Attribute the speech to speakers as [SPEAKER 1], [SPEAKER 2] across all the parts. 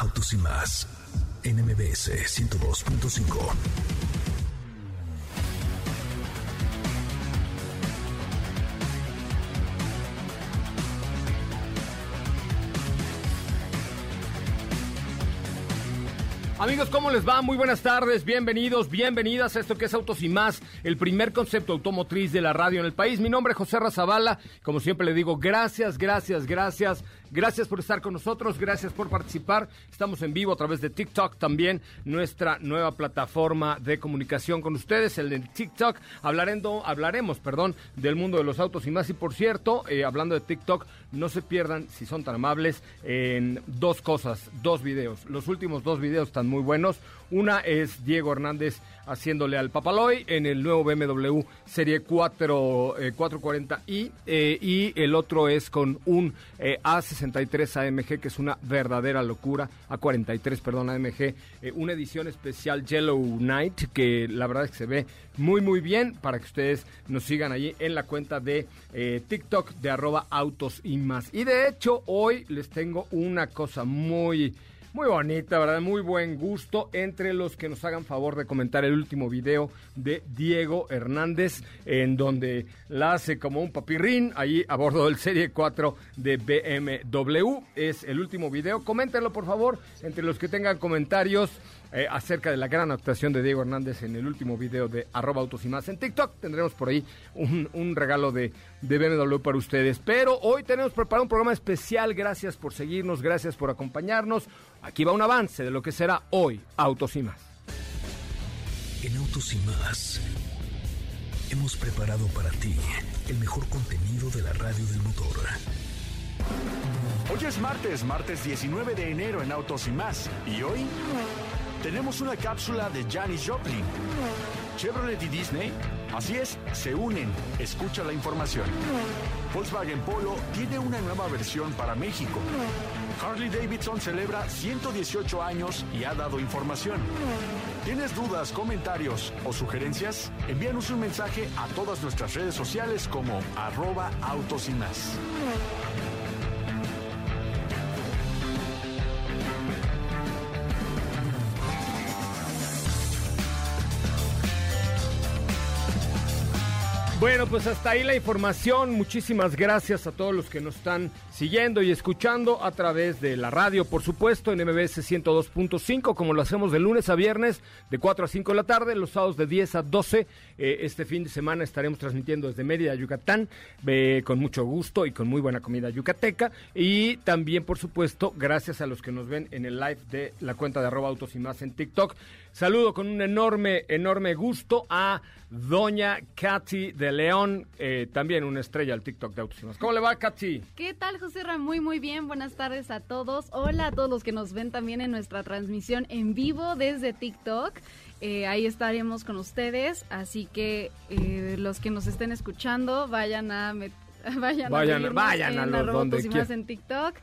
[SPEAKER 1] Autos y más NMBS 102.5.
[SPEAKER 2] Amigos, ¿cómo les va? Muy buenas tardes, bienvenidos, bienvenidas a esto que es Autos y Más, el primer concepto automotriz de la radio en el país. Mi nombre es José Razabala, como siempre le digo, gracias, gracias, gracias, gracias por estar con nosotros, gracias por participar. Estamos en vivo a través de TikTok también, nuestra nueva plataforma de comunicación con ustedes, el de TikTok. Hablarendo, hablaremos, perdón, del mundo de los autos y más. Y por cierto, eh, hablando de TikTok, no se pierdan, si son tan amables, en dos cosas, dos videos. Los últimos dos videos están muy buenos. Una es Diego Hernández haciéndole al Papaloy en el nuevo BMW Serie 4, 440i eh, y el otro es con un eh, A63 AMG que es una verdadera locura, A43, perdón, AMG, eh, una edición especial Yellow Night que la verdad es que se ve muy muy bien para que ustedes nos sigan allí en la cuenta de TikTok de arroba autos y más. Y de hecho hoy les tengo una cosa muy muy bonita, ¿verdad? Muy buen gusto entre los que nos hagan favor de comentar el último video de Diego Hernández, en donde la hace como un papirrín ahí a bordo del Serie 4 de BMW. Es el último video. Coméntenlo, por favor, entre los que tengan comentarios. Eh, acerca de la gran actuación de Diego Hernández en el último video de arroba autos y más en TikTok. Tendremos por ahí un, regalo de, de, BMW para ustedes. Pero hoy tenemos preparado un programa especial. Gracias por seguirnos, gracias por acompañarnos. Aquí va un avance de lo que será hoy Autos y más.
[SPEAKER 1] En Autos y más hemos preparado para ti el mejor contenido de la radio del motor.
[SPEAKER 3] Hoy es martes, martes 19 de enero en Autos y más. Y hoy tenemos una cápsula de Janis Joplin. Chevrolet y Disney, así es, se unen. Escucha la información. Volkswagen Polo tiene una nueva versión para México. Harley Davidson celebra 118 años y ha dado información. ¿Tienes dudas, comentarios o sugerencias? Envíanos un mensaje a todas nuestras redes sociales como arroba autos y más.
[SPEAKER 2] Bueno, pues hasta ahí la información. Muchísimas gracias a todos los que nos están siguiendo y escuchando a través de la radio, por supuesto, en MBS 102.5, como lo hacemos de lunes a viernes, de 4 a 5 de la tarde, los sábados de 10 a 12. Eh, este fin de semana estaremos transmitiendo desde Mérida, Yucatán, eh, con mucho gusto y con muy buena comida yucateca. Y también, por supuesto, gracias a los que nos ven en el live de la cuenta de arroba autos y más en TikTok. Saludo con un enorme, enorme gusto a doña Katy de León, eh, también una estrella al TikTok de Autos ¿Cómo le va, Katy?
[SPEAKER 4] ¿Qué tal, José Ram? Muy, muy bien. Buenas tardes a todos. Hola a todos los que nos ven también en nuestra transmisión en vivo desde TikTok. Eh, ahí estaremos con ustedes, así que eh, los que nos estén escuchando vayan a vayan,
[SPEAKER 2] vayan a, vayan a los donde
[SPEAKER 4] en TikTok.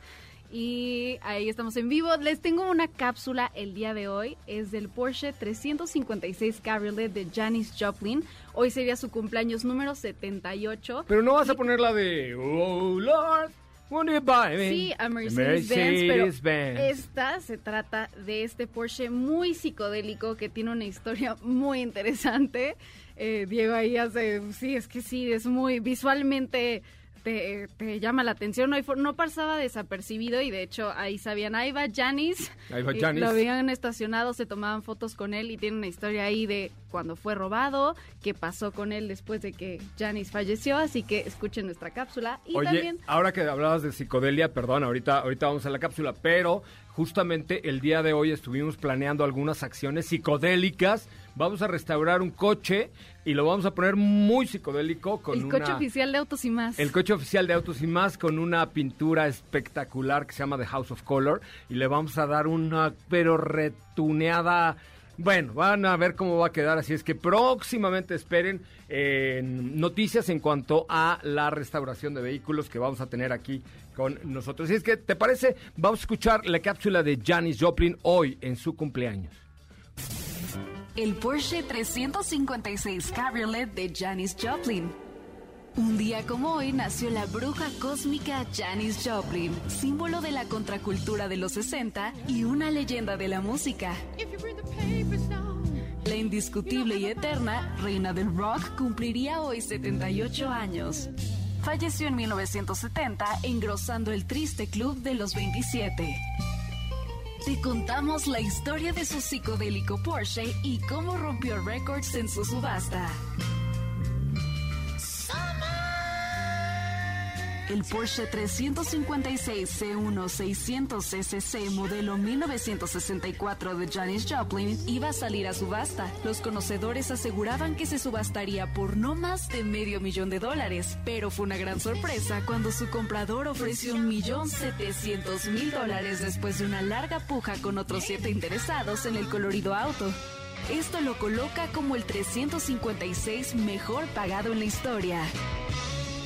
[SPEAKER 4] Y ahí estamos en vivo. Les tengo una cápsula el día de hoy. Es del Porsche 356 Cabriolet de Janis Joplin. Hoy sería su cumpleaños número 78.
[SPEAKER 2] Pero no vas a poner la de Oh Lord.
[SPEAKER 4] Sí, a Mercedes-Benz, pero esta se trata de este Porsche muy psicodélico que tiene una historia muy interesante. Eh, Diego ahí hace, sí, es que sí, es muy visualmente te, te llama la atención. No, pasaba desapercibido y de hecho ahí sabían, ahí va Janis.
[SPEAKER 2] Ahí va
[SPEAKER 4] Y
[SPEAKER 2] Janis.
[SPEAKER 4] Lo habían estacionado, se tomaban fotos con él y tiene una historia ahí de cuando fue robado, qué pasó con él después de que Janis falleció. Así que escuchen nuestra cápsula. Y
[SPEAKER 2] Oye,
[SPEAKER 4] también
[SPEAKER 2] ahora que hablabas de psicodelia, perdón, ahorita, ahorita vamos a la cápsula, pero justamente el día de hoy estuvimos planeando algunas acciones psicodélicas. Vamos a restaurar un coche y lo vamos a poner muy psicodélico con
[SPEAKER 4] el
[SPEAKER 2] una...
[SPEAKER 4] coche oficial de Autos y Más.
[SPEAKER 2] El coche oficial de Autos y Más con una pintura espectacular que se llama The House of Color y le vamos a dar una pero retuneada. Bueno, van a ver cómo va a quedar, así es que próximamente esperen eh, noticias en cuanto a la restauración de vehículos que vamos a tener aquí con nosotros. Así es que, ¿te parece? Vamos a escuchar la cápsula de Janis Joplin hoy en su cumpleaños.
[SPEAKER 5] El Porsche 356 Cabriolet de Janis Joplin. Un día como hoy nació la bruja cósmica Janis Joplin, símbolo de la contracultura de los 60 y una leyenda de la música. La indiscutible y eterna reina del rock cumpliría hoy 78 años. Falleció en 1970 engrosando el triste club de los 27. Te contamos la historia de su psicodélico Porsche y cómo rompió récords en su subasta. El Porsche 356 C1 600 CCC modelo 1964 de Janis Joplin iba a salir a subasta. Los conocedores aseguraban que se subastaría por no más de medio millón de dólares, pero fue una gran sorpresa cuando su comprador ofreció un millón setecientos mil dólares después de una larga puja con otros siete interesados en el colorido auto. Esto lo coloca como el 356 mejor pagado en la historia.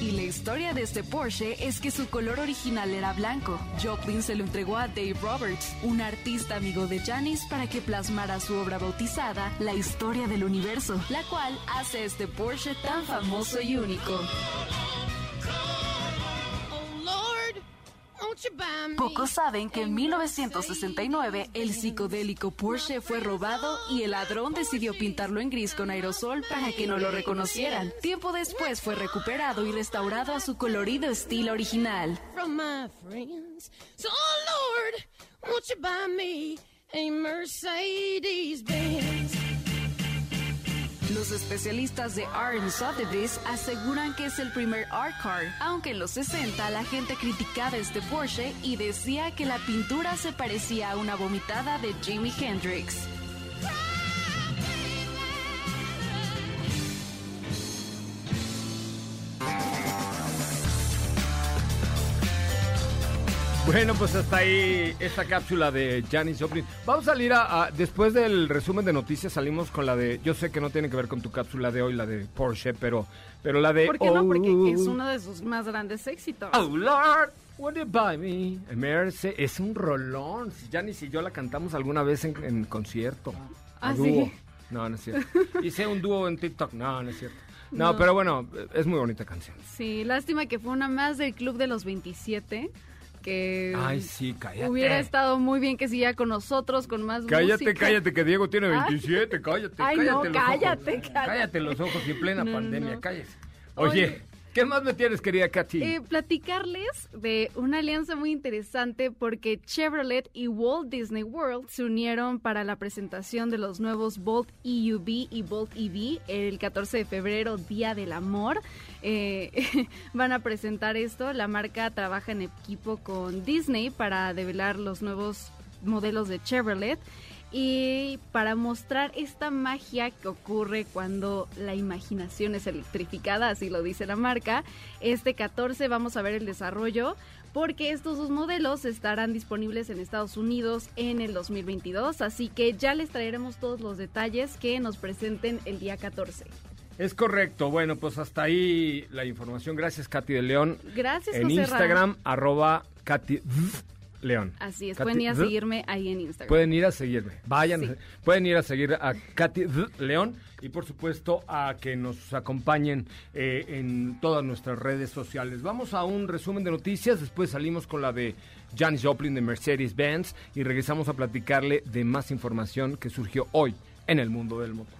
[SPEAKER 5] Y la historia de este Porsche es que su color original era blanco. Joplin se lo entregó a Dave Roberts, un artista amigo de Janis, para que plasmara su obra bautizada La historia del universo, la cual hace este Porsche tan famoso y único. Pocos saben que en 1969 el psicodélico Porsche fue robado y el ladrón decidió pintarlo en gris con aerosol para que no lo reconocieran. Tiempo después fue recuperado y restaurado a su colorido estilo original. Los especialistas de R Sotheby's aseguran que es el primer art car, aunque en los 60 la gente criticaba este Porsche y decía que la pintura se parecía a una vomitada de Jimi Hendrix.
[SPEAKER 2] Bueno, pues hasta ahí esta cápsula de Janis Joplin. Vamos a salir a, a- después del resumen de noticias salimos con la de yo sé que no tiene que ver con tu cápsula de hoy la de Porsche, pero pero la de
[SPEAKER 4] ¿Por qué no? Porque
[SPEAKER 2] Oh,
[SPEAKER 4] es uno de sus más grandes éxitos.
[SPEAKER 2] Oh Lord, won't you buy me a Merce? Es un rolón. Si Janis y yo la cantamos alguna vez en, en concierto.
[SPEAKER 4] ¿Ah, sí?
[SPEAKER 2] No, no es cierto. Hice un dúo en TikTok. No, no es cierto. No,
[SPEAKER 4] No.
[SPEAKER 2] pero bueno, es muy bonita canción.
[SPEAKER 4] Sí, lástima que fue una más del Club de los 27, que
[SPEAKER 2] Ay, sí, cállate.
[SPEAKER 4] hubiera estado muy bien que siguiera con nosotros, con más
[SPEAKER 2] Cállate,
[SPEAKER 4] música.
[SPEAKER 2] cállate, que Diego tiene
[SPEAKER 4] Ay.
[SPEAKER 2] 27, cállate,
[SPEAKER 4] Ay,
[SPEAKER 2] cállate
[SPEAKER 4] no,
[SPEAKER 2] los
[SPEAKER 4] cállate,
[SPEAKER 2] ojos.
[SPEAKER 4] cállate.
[SPEAKER 2] los ojos y en plena
[SPEAKER 4] no,
[SPEAKER 2] pandemia,
[SPEAKER 4] no.
[SPEAKER 2] cállese. Oye,
[SPEAKER 4] Oye.
[SPEAKER 2] ¿qué más me tienes, querida Katy?
[SPEAKER 4] Eh, platicarles de una alianza muy interesante porque Chevrolet y Walt Disney World se unieron para la presentación de los nuevos Bolt EUV y Bolt EV el 14 de febrero, Día del Amor. Eh, van a presentar esto. La marca trabaja en equipo con Disney para develar los nuevos modelos de Chevrolet y para mostrar esta magia que ocurre cuando la imaginación es electrificada, así lo dice la marca. Este 14 vamos a ver el desarrollo porque estos dos modelos estarán disponibles en Estados Unidos en el 2022, así que ya les traeremos todos los detalles que nos presenten el día 14.
[SPEAKER 2] Es correcto. Bueno, pues hasta ahí la información. Gracias, Katy de León.
[SPEAKER 4] Gracias,
[SPEAKER 2] En
[SPEAKER 4] José Ra.
[SPEAKER 2] Instagram, arroba Katy León.
[SPEAKER 4] Así es,
[SPEAKER 2] Katy
[SPEAKER 4] pueden ir a
[SPEAKER 2] D.
[SPEAKER 4] seguirme ahí en Instagram.
[SPEAKER 2] Pueden ir a seguirme. Vayan,
[SPEAKER 4] Sí.
[SPEAKER 2] pueden ir a seguir a Katy D. León y por supuesto a que nos acompañen eh, en todas nuestras redes sociales. Vamos a un resumen de noticias, después salimos con la de Janis Joplin de Mercedes-Benz y regresamos a platicarle de más información que surgió hoy en el mundo del motor.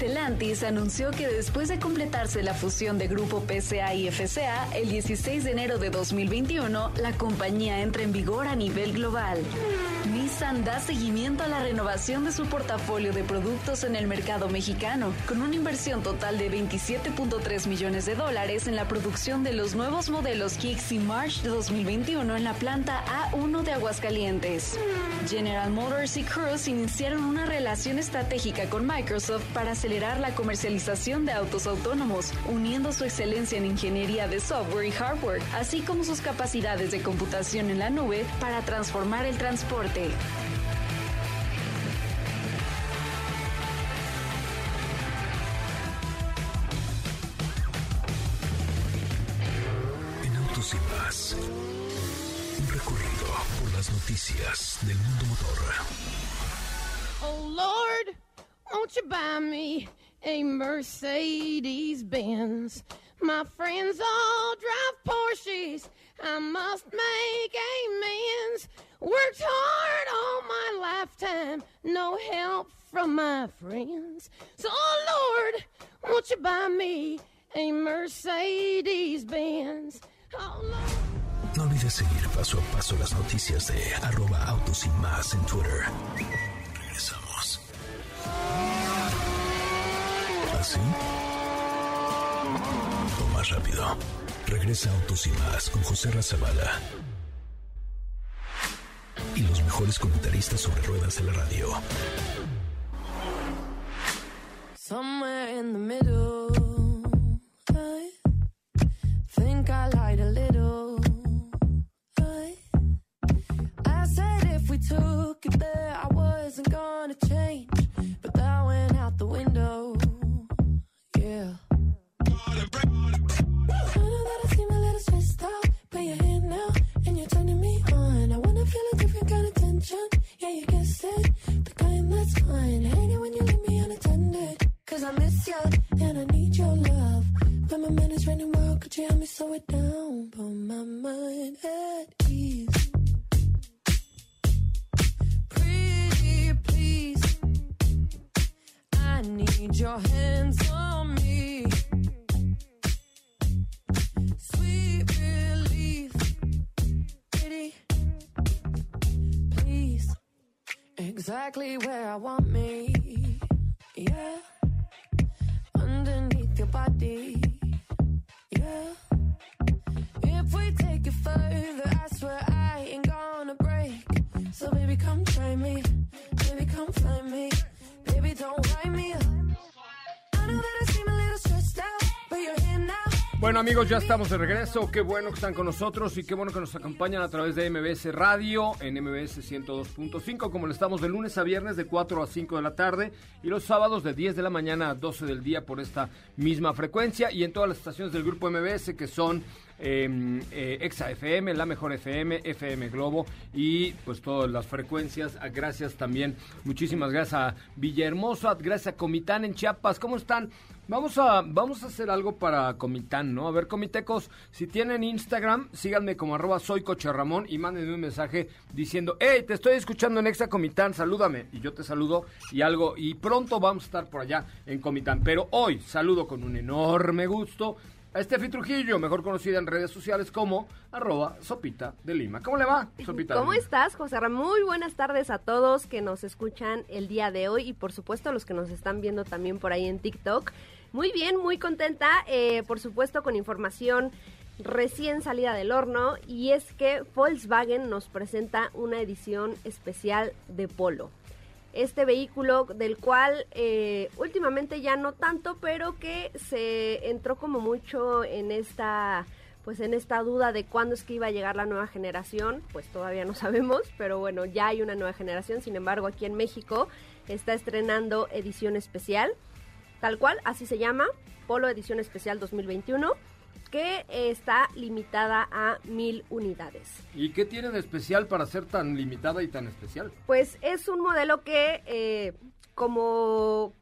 [SPEAKER 5] Stellantis anunció que después de completarse la fusión de Grupo PSA y FCA, el 16 de enero de 2021, la compañía entra en vigor a nivel global. Nissan da seguimiento a la renovación de su portafolio de productos en el mercado mexicano, con una inversión total de 27.3 millones de dólares en la producción de los nuevos modelos Kicks y March de 2021 en la planta A1 de Aguascalientes. General Motors y Cruise iniciaron una relación estratégica con Microsoft para acelerar la comercialización de autos autónomos, uniendo su excelencia en ingeniería de software y hardware, así como sus capacidades de computación en la nube para transformar el transporte.
[SPEAKER 1] En Autos y más. Un recorrido por las noticias del mundo motor.
[SPEAKER 6] Oh Lord, won't you buy me a Mercedes Benz? My friends all drive Porsches. I must make amends. Worked hard all my lifetime, no help from my friends. So, oh Lord, won't you buy me a Mercedes Benz? Oh Lord.
[SPEAKER 1] No olvides seguir paso a paso las noticias de arroba autos y más en Twitter. ¿Así? O más rápido. Regresa Autos y más con José Razabala. Y los mejores comentaristas sobre ruedas de la radio.
[SPEAKER 7] Somewhere in the middle, think I lied a little. I said if we took it there, I wasn't gonna change, window. Yeah. Exactly
[SPEAKER 2] amigos, ya estamos de regreso. Qué bueno que están con nosotros y qué bueno que nos acompañan a través de MBS Radio en MBS 102.5, como le estamos de lunes a viernes de 4 a 5 de la tarde y los sábados de 10 de la mañana a 12 del día por esta misma frecuencia y en todas las estaciones del grupo MBS que son eh, eh, Exa FM, La Mejor FM, FM Globo y pues todas las frecuencias. Ah, Gracias también, muchísimas gracias a Villahermosa, gracias a Comitán en Chiapas. ¿Cómo están? Vamos a, vamos a hacer algo para Comitán, ¿no? A ver, comitecos, si tienen Instagram, síganme como arroba soy Coche Ramón y mándenme un mensaje diciendo, hey, te estoy escuchando en Exa Comitán, salúdame. Y yo te saludo y algo, y pronto vamos a estar por allá en Comitán. Pero hoy saludo con un enorme gusto a Steffi Trujillo, mejor conocida en redes sociales como arroba Sopita de Lima. ¿Cómo le va, Sopita? de
[SPEAKER 8] ¿Cómo
[SPEAKER 2] Lima?
[SPEAKER 8] estás, José Ramón? Muy buenas tardes a todos que nos escuchan el día de hoy y por supuesto a los que nos están viendo también por ahí en TikTok. Muy bien, muy contenta, eh, por supuesto con información recién salida del horno. Y es que Volkswagen nos presenta una edición especial de Polo. Este vehículo del cual eh, últimamente ya no tanto, pero que se entró como mucho en esta pues en esta duda de cuándo es que iba a llegar la nueva generación, pues todavía no sabemos, pero bueno, ya hay una nueva generación, sin embargo aquí en México está estrenando edición especial, tal cual, así se llama, Polo Edición Especial 2021, que está limitada a mil unidades.
[SPEAKER 2] ¿Y qué tiene de especial para ser tan limitada y tan especial?
[SPEAKER 8] Pues es un modelo que, eh, como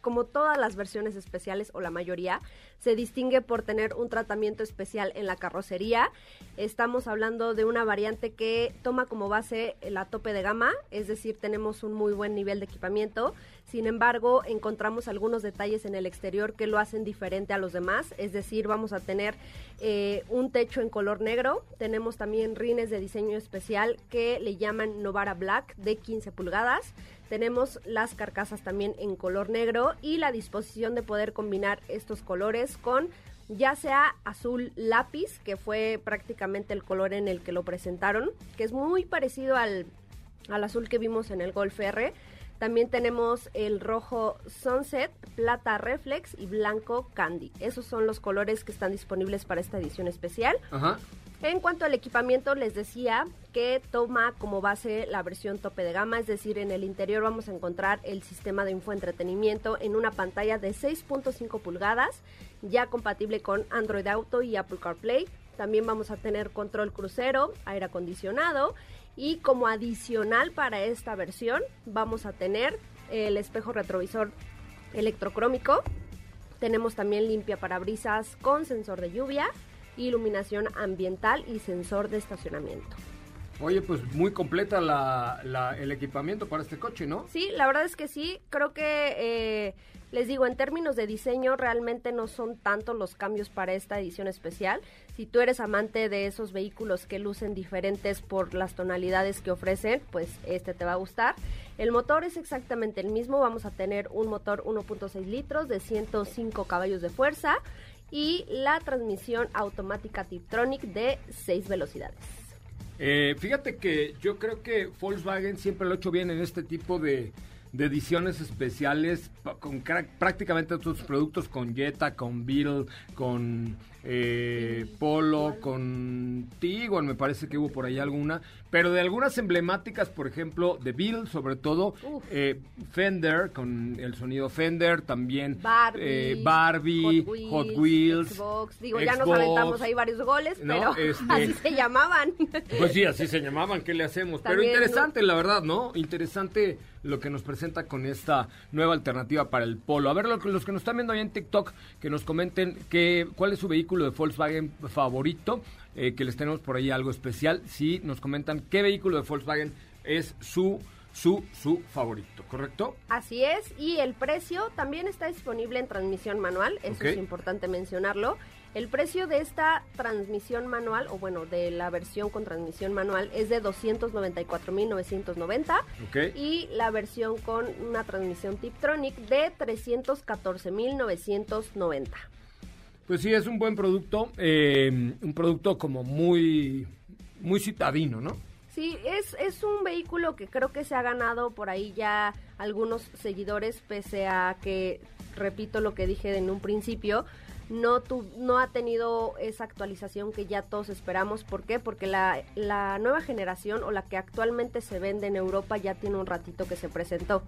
[SPEAKER 8] como todas las versiones especiales o la mayoría, se distingue por tener un tratamiento especial en la carrocería. Estamos hablando de una variante que toma como base la tope de gama, es decir, tenemos un muy buen nivel de equipamiento. Sin embargo, encontramos algunos detalles en el exterior que lo hacen diferente a los demás, es decir, vamos a tener eh, un techo en color negro, tenemos también rines de diseño especial que le llaman Novara Black de 15 pulgadas. Tenemos las carcasas también en color negro y la disposición de poder combinar estos colores con ya sea azul lápiz, que fue prácticamente el color en el que lo presentaron, que es muy parecido al, al azul que vimos en el Golf R. También tenemos el rojo Sunset, plata Reflex y blanco Candy. Esos son los colores que están disponibles para esta edición especial.
[SPEAKER 2] Ajá.
[SPEAKER 8] En cuanto al equipamiento, les decía que toma como base la versión tope de gama, es decir, en el interior vamos a encontrar el sistema de infoentretenimiento en una pantalla de 6.5 pulgadas, ya compatible con Android Auto y Apple CarPlay. También vamos a tener control crucero, aire acondicionado y como adicional para esta versión vamos a tener el espejo retrovisor electrocrómico. Tenemos también limpia parabrisas con sensor de lluvia iluminación ambiental y sensor de estacionamiento.
[SPEAKER 2] Oye, pues muy completa la, la- el equipamiento para este coche, ¿no?
[SPEAKER 8] Sí, la verdad es que sí, creo que eh, les digo, en términos de diseño realmente no son tantos los cambios para esta edición especial. Si tú eres amante de esos vehículos que lucen diferentes por las tonalidades que ofrecen, pues este te va a gustar. El motor es exactamente el mismo, vamos a tener un motor 1.6 litros de 105 caballos de fuerza y la transmisión automática Tiptronic de 6 velocidades.
[SPEAKER 2] Eh, fíjate que yo creo que Volkswagen siempre lo ha hecho bien en este tipo de, de ediciones especiales con prácticamente otros productos, con Jetta, con Beetle, con eh, Polo, con Tiguan, me parece que hubo por ahí alguna, pero de algunas emblemáticas, por ejemplo, de Beetle, sobre todo, eh, Fender, con el sonido Fender, también
[SPEAKER 8] Barbie,
[SPEAKER 2] eh, Barbie,
[SPEAKER 8] Hot Wheels, Xbox. Digo, ya nos aventamos ahí varios goles,
[SPEAKER 2] No,
[SPEAKER 8] pero
[SPEAKER 2] este-
[SPEAKER 8] así se llamaban.
[SPEAKER 2] Pues sí, así se llamaban, ¿qué le hacemos? Pero interesante, la verdad, ¿no? Interesante lo que nos presenta con esta nueva alternativa para el Polo. A ver, los que nos están viendo ahí en TikTok, que nos comenten que, cuál es su vehículo de Volkswagen favorito, eh, que les tenemos por ahí algo especial. Si nos comentan qué vehículo de Volkswagen es su, su, su favorito, ¿correcto?
[SPEAKER 8] Así es, y el precio también está disponible en transmisión manual, eso es importante mencionarlo. El precio de esta transmisión manual, o bueno, de la versión con transmisión manual, es de 294.990
[SPEAKER 2] Ok.
[SPEAKER 8] y la versión con una transmisión Tiptronic de 314.990.
[SPEAKER 2] Pues sí, es un buen producto, eh, un producto como muy, muy citadino, ¿no?
[SPEAKER 8] Sí, es, es un vehículo que creo que se ha ganado por ahí ya algunos seguidores, pese a que, repito lo que dije en un principio, no, tu, no ha tenido esa actualización que ya todos esperamos. ¿Por qué? Porque la, la nueva generación o la que actualmente se vende en Europa ya tiene un ratito que se presentó.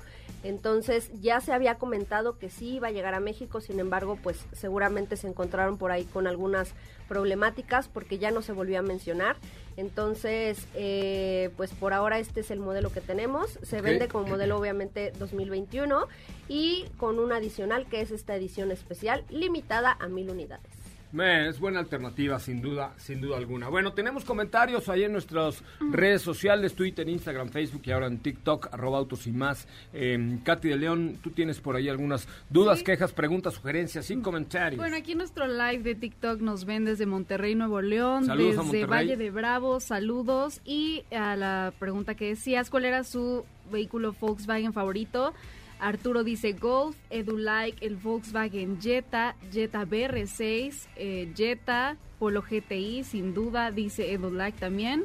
[SPEAKER 8] Entonces ya se había comentado que sí iba a llegar a México, sin embargo, pues seguramente se encontraron por ahí con algunas problemáticas porque ya no se volvió a mencionar. Entonces, eh, pues por ahora este es el modelo que tenemos. Se vende como modelo obviamente 2021 y con un adicional que es esta edición especial limitada a mil unidades.
[SPEAKER 2] Es buena alternativa, sin duda, sin duda alguna. Bueno, tenemos comentarios ahí en nuestras redes sociales, Twitter, Instagram, Facebook y ahora en TikTok, arroba autos y más. Eh, Katy de León, tú tienes por ahí algunas dudas,
[SPEAKER 4] Sí.
[SPEAKER 2] quejas, preguntas, sugerencias y comentarios.
[SPEAKER 4] Bueno, aquí nuestro live de TikTok nos ven desde Monterrey, Nuevo León,
[SPEAKER 2] Saludos
[SPEAKER 4] desde
[SPEAKER 2] Monterrey.
[SPEAKER 4] Valle de Bravo, saludos. Y a la pregunta que decías, ¿cuál era su vehículo Volkswagen favorito? Arturo dice Golf, Edu like el Volkswagen Jetta, Jetta BR6, eh, Jetta, Polo GTI, sin duda, dice Edu like también.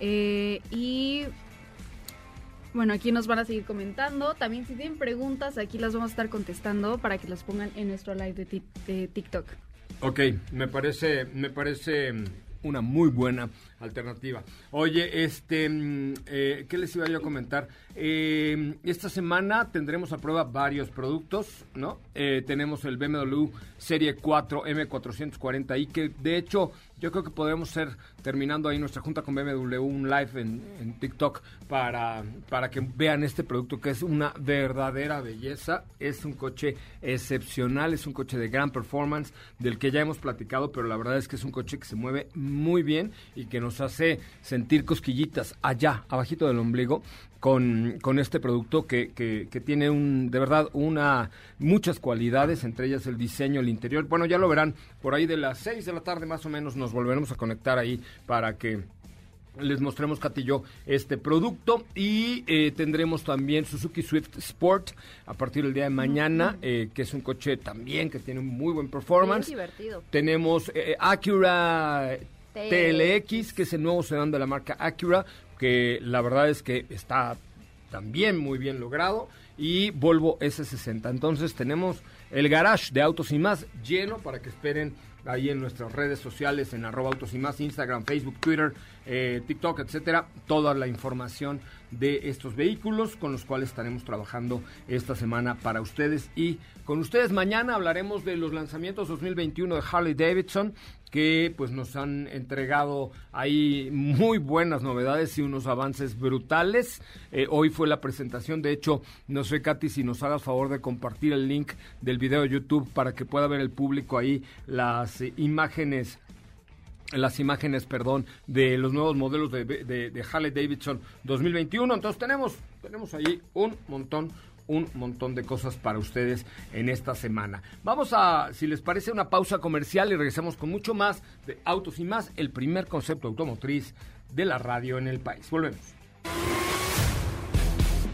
[SPEAKER 4] Eh, y bueno, aquí nos van a seguir comentando. También si tienen preguntas, aquí las vamos a estar contestando para que las pongan en nuestro live de, ti- de TikTok.
[SPEAKER 2] Ok, me parece, me parece una muy buena alternativa. Oye, este, mm, eh, ¿qué les iba yo a comentar? Eh, esta semana tendremos a prueba varios productos, ¿no? Eh, tenemos el BMW Serie 4 M440i, que de hecho yo creo que podremos ser, terminando ahí nuestra junta con BMW, un live en, en TikTok para, para que vean este producto que es una verdadera belleza. Es un coche excepcional, es un coche de gran performance, del que ya hemos platicado, pero la verdad es que es un coche que se mueve muy bien y que nos hace sentir cosquillitas allá, abajito del ombligo, con, con este producto que, que, que tiene un, de verdad una muchas cualidades, entre ellas el diseño, el interior. Bueno, ya lo verán, por ahí de las 6 de la tarde más o menos nos volveremos a conectar ahí para que les mostremos, Katy y yo, este producto y eh, tendremos también Suzuki Swift Sport a partir del día de mañana, eh, que es un coche también que tiene un muy buen performance.
[SPEAKER 8] Bien divertido.
[SPEAKER 2] Tenemos eh, Acura TLX, que es el nuevo sedán de la marca Acura, que la verdad es que está también muy bien logrado, y Volvo S60. Entonces tenemos el garage de Autos y Más lleno para que esperen ahí en nuestras redes sociales, en arroba Autos y Más, Instagram, Facebook, Twitter, eh, TikTok, etcétera, toda la información de estos vehículos con los cuales estaremos trabajando esta semana para ustedes y con ustedes mañana hablaremos de los lanzamientos 2021 de Harley Davidson que pues nos han entregado ahí muy buenas novedades y unos avances brutales. Eh, hoy fue la presentación, de hecho, no sé Katy si nos hagas favor de compartir el link del video de YouTube para que pueda ver el público ahí las eh, imágenes las imágenes, perdón, de los nuevos modelos de, de, Harley Davidson 2021. Entonces tenemos, tenemos ahí un montón, un montón de cosas para ustedes en esta semana. Vamos a, si les parece, una pausa comercial y regresamos con mucho más de Autos y más, el primer concepto automotriz de la radio en el país. Volvemos.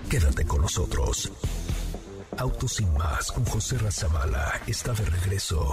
[SPEAKER 9] Quédate con nosotros. Autos y más con José Razabala está de regreso.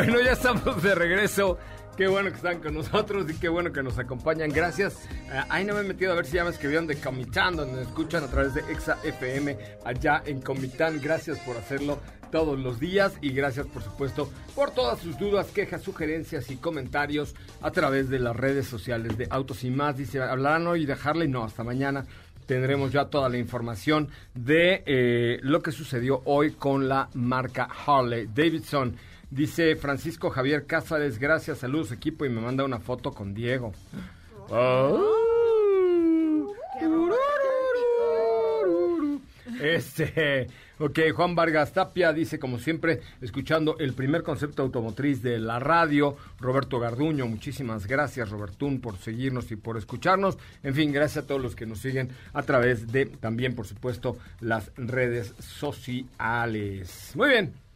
[SPEAKER 2] Bueno, ya estamos de regreso. Qué bueno que están con nosotros y qué bueno que nos acompañan. Gracias. Eh, ahí no me he metido a ver si ya me escribieron de Comitán, donde me escuchan a través de Exa FM allá en Comitán. Gracias por hacerlo todos los días y gracias por supuesto por todas sus dudas, quejas, sugerencias y comentarios a través de las redes sociales de Autos y más. Dice, ¿hablarán hoy de Harley? No, hasta mañana tendremos ya toda la información de eh, lo que sucedió hoy con la marca Harley Davidson. Dice Francisco Javier Cázares, gracias, saludos equipo y me manda una foto con Diego. Oh. Este, ok, Juan Vargas Tapia dice, como siempre, escuchando el primer concepto automotriz de la radio. Roberto Garduño, muchísimas gracias, Robertún, por seguirnos y por escucharnos. En fin, gracias a todos los que nos siguen a través de también, por supuesto, las redes sociales. Muy bien.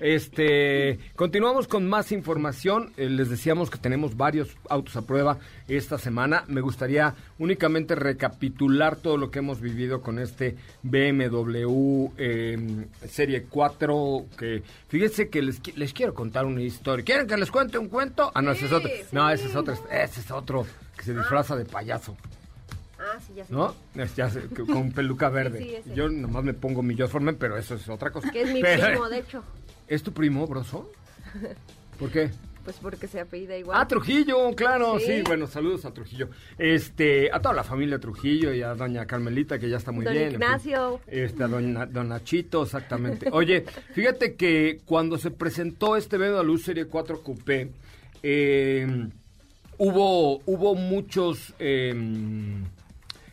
[SPEAKER 2] Este, continuamos con más información. Eh, les decíamos que tenemos varios autos a prueba esta semana. Me gustaría únicamente recapitular todo lo que hemos vivido con este BMW eh, Serie 4. Que fíjense que les, les quiero contar una historia. ¿Quieren que les cuente un cuento? Ah, no, ese es otro. No, ese es otro. Ese es otro que se disfraza de payaso.
[SPEAKER 8] Ah, sí, ya sé.
[SPEAKER 2] ¿No? Ya sé, con peluca verde.
[SPEAKER 8] sí, ese.
[SPEAKER 2] Yo nomás me pongo mi Josh Foreman, pero eso es otra cosa.
[SPEAKER 8] Que es mi
[SPEAKER 2] Pero-
[SPEAKER 8] primo, de hecho.
[SPEAKER 2] ¿Es tu primo, broso? ¿Por qué?
[SPEAKER 8] Pues porque se apellida igual.
[SPEAKER 2] Ah, Trujillo, claro, sí.
[SPEAKER 8] Sí.
[SPEAKER 2] bueno, saludos a Trujillo. Este, a toda la familia Trujillo y a doña Carmelita, que ya está muy
[SPEAKER 8] Don
[SPEAKER 2] bien. en fin.
[SPEAKER 8] Ignacio.
[SPEAKER 2] Este, a doña- don Nachito, exactamente. Oye, fíjate que cuando se presentó este BMW Serie 4 Coupé, eh, hubo, hubo muchos... eh,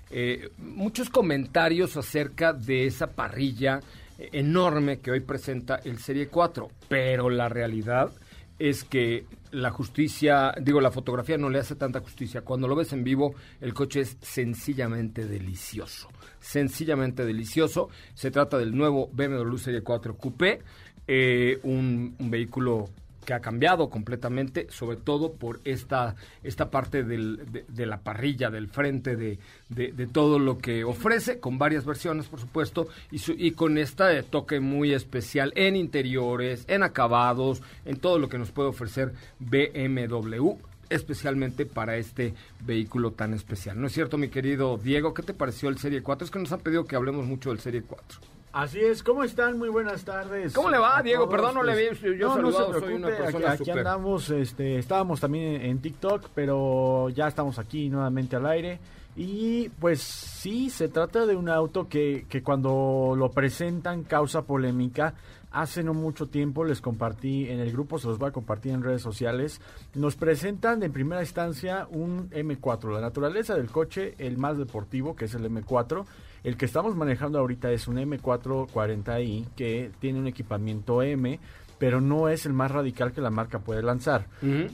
[SPEAKER 2] eh, muchos comentarios acerca de esa parrilla enorme que hoy presenta el Serie 4, pero la realidad es que la justicia, digo, la fotografía no le hace tanta justicia. Cuando lo ves en vivo, el coche es sencillamente delicioso. Sencillamente delicioso. Se trata del nuevo BMW Serie 4 Coupé, eh, un, un vehículo que ha cambiado completamente, sobre todo por esta, esta parte del- de, de la parrilla, del frente, de, de- todo lo que ofrece, con varias versiones, por supuesto, y, su- y con este toque muy especial en interiores, en acabados, en todo lo que nos puede ofrecer BMW especialmente para este vehículo tan especial. ¿No es cierto, mi querido Diego? ¿Qué te pareció el Serie 4? Es que nos han pedido que hablemos mucho del Serie 4.
[SPEAKER 10] Así es, ¿cómo están? Muy buenas tardes.
[SPEAKER 2] ¿Cómo le va, Diego? Perdón, no le vi, yo- yo
[SPEAKER 10] no, no se
[SPEAKER 2] soy una persona
[SPEAKER 10] aquí, andamos, este, estábamos también en, en TikTok, pero ya estamos aquí nuevamente al aire. Y pues sí, se trata de un auto que, que cuando lo presentan causa polémica. Hace no mucho tiempo les compartí en el grupo, se los voy a compartir en redes sociales. Nos presentan en primera instancia un M4. La naturaleza del coche, el más deportivo, que es el M4. El que estamos manejando ahorita es un M440i que tiene un equipamiento M, pero no es el más radical que la marca puede lanzar.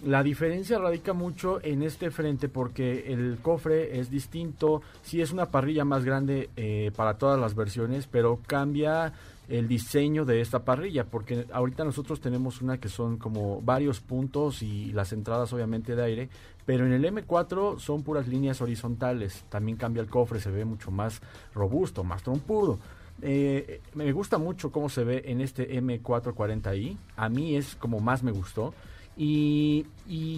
[SPEAKER 10] La diferencia radica mucho en este frente porque el cofre es distinto, sí es una parrilla más grande eh, para todas las versiones, pero cambia el diseño de esta parrilla, porque ahorita nosotros tenemos una que son como varios puntos y las entradas obviamente de aire, pero en el M4 son puras líneas horizontales, también cambia el cofre, se ve mucho más robusto, más trompudo. Eh, me gusta mucho cómo se ve en este M440i, a mí es como más me gustó. Y,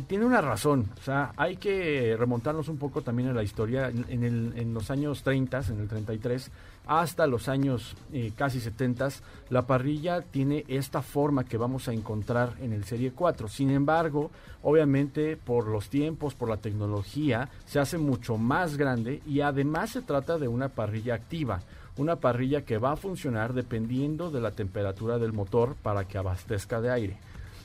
[SPEAKER 10] tiene una razón, o sea, hay que remontarnos un poco también a la historia. En, en el- en los años 30, en el 33, hasta los años eh, casi 70, la parrilla tiene esta forma que vamos a encontrar en el Serie 4. Sin embargo, obviamente por los tiempos, por la tecnología, se hace mucho más grande y además se trata de una parrilla activa. Una parrilla que va a funcionar dependiendo de la temperatura del motor para que abastezca de aire.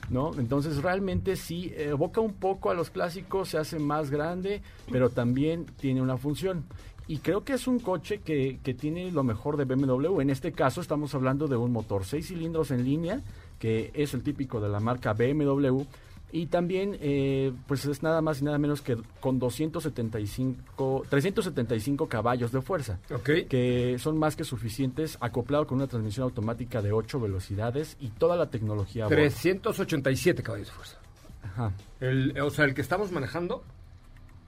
[SPEAKER 10] ¿no? Entonces realmente sí evoca un poco a los clásicos, se hace más grande, pero también tiene una función. Y creo que es un coche que, que tiene lo mejor de BMW. En este caso estamos hablando de un motor 6 cilindros en línea, que es el típico de la marca BMW. Y también, eh, pues es nada más y nada menos que con 275, 375 caballos de fuerza
[SPEAKER 2] Ok.
[SPEAKER 10] que son más que suficientes, acoplado con una transmisión automática de 8 velocidades y toda la tecnología. a bordo.
[SPEAKER 2] 387 caballos de fuerza.
[SPEAKER 10] Ajá.
[SPEAKER 2] El, o sea, el que estamos manejando,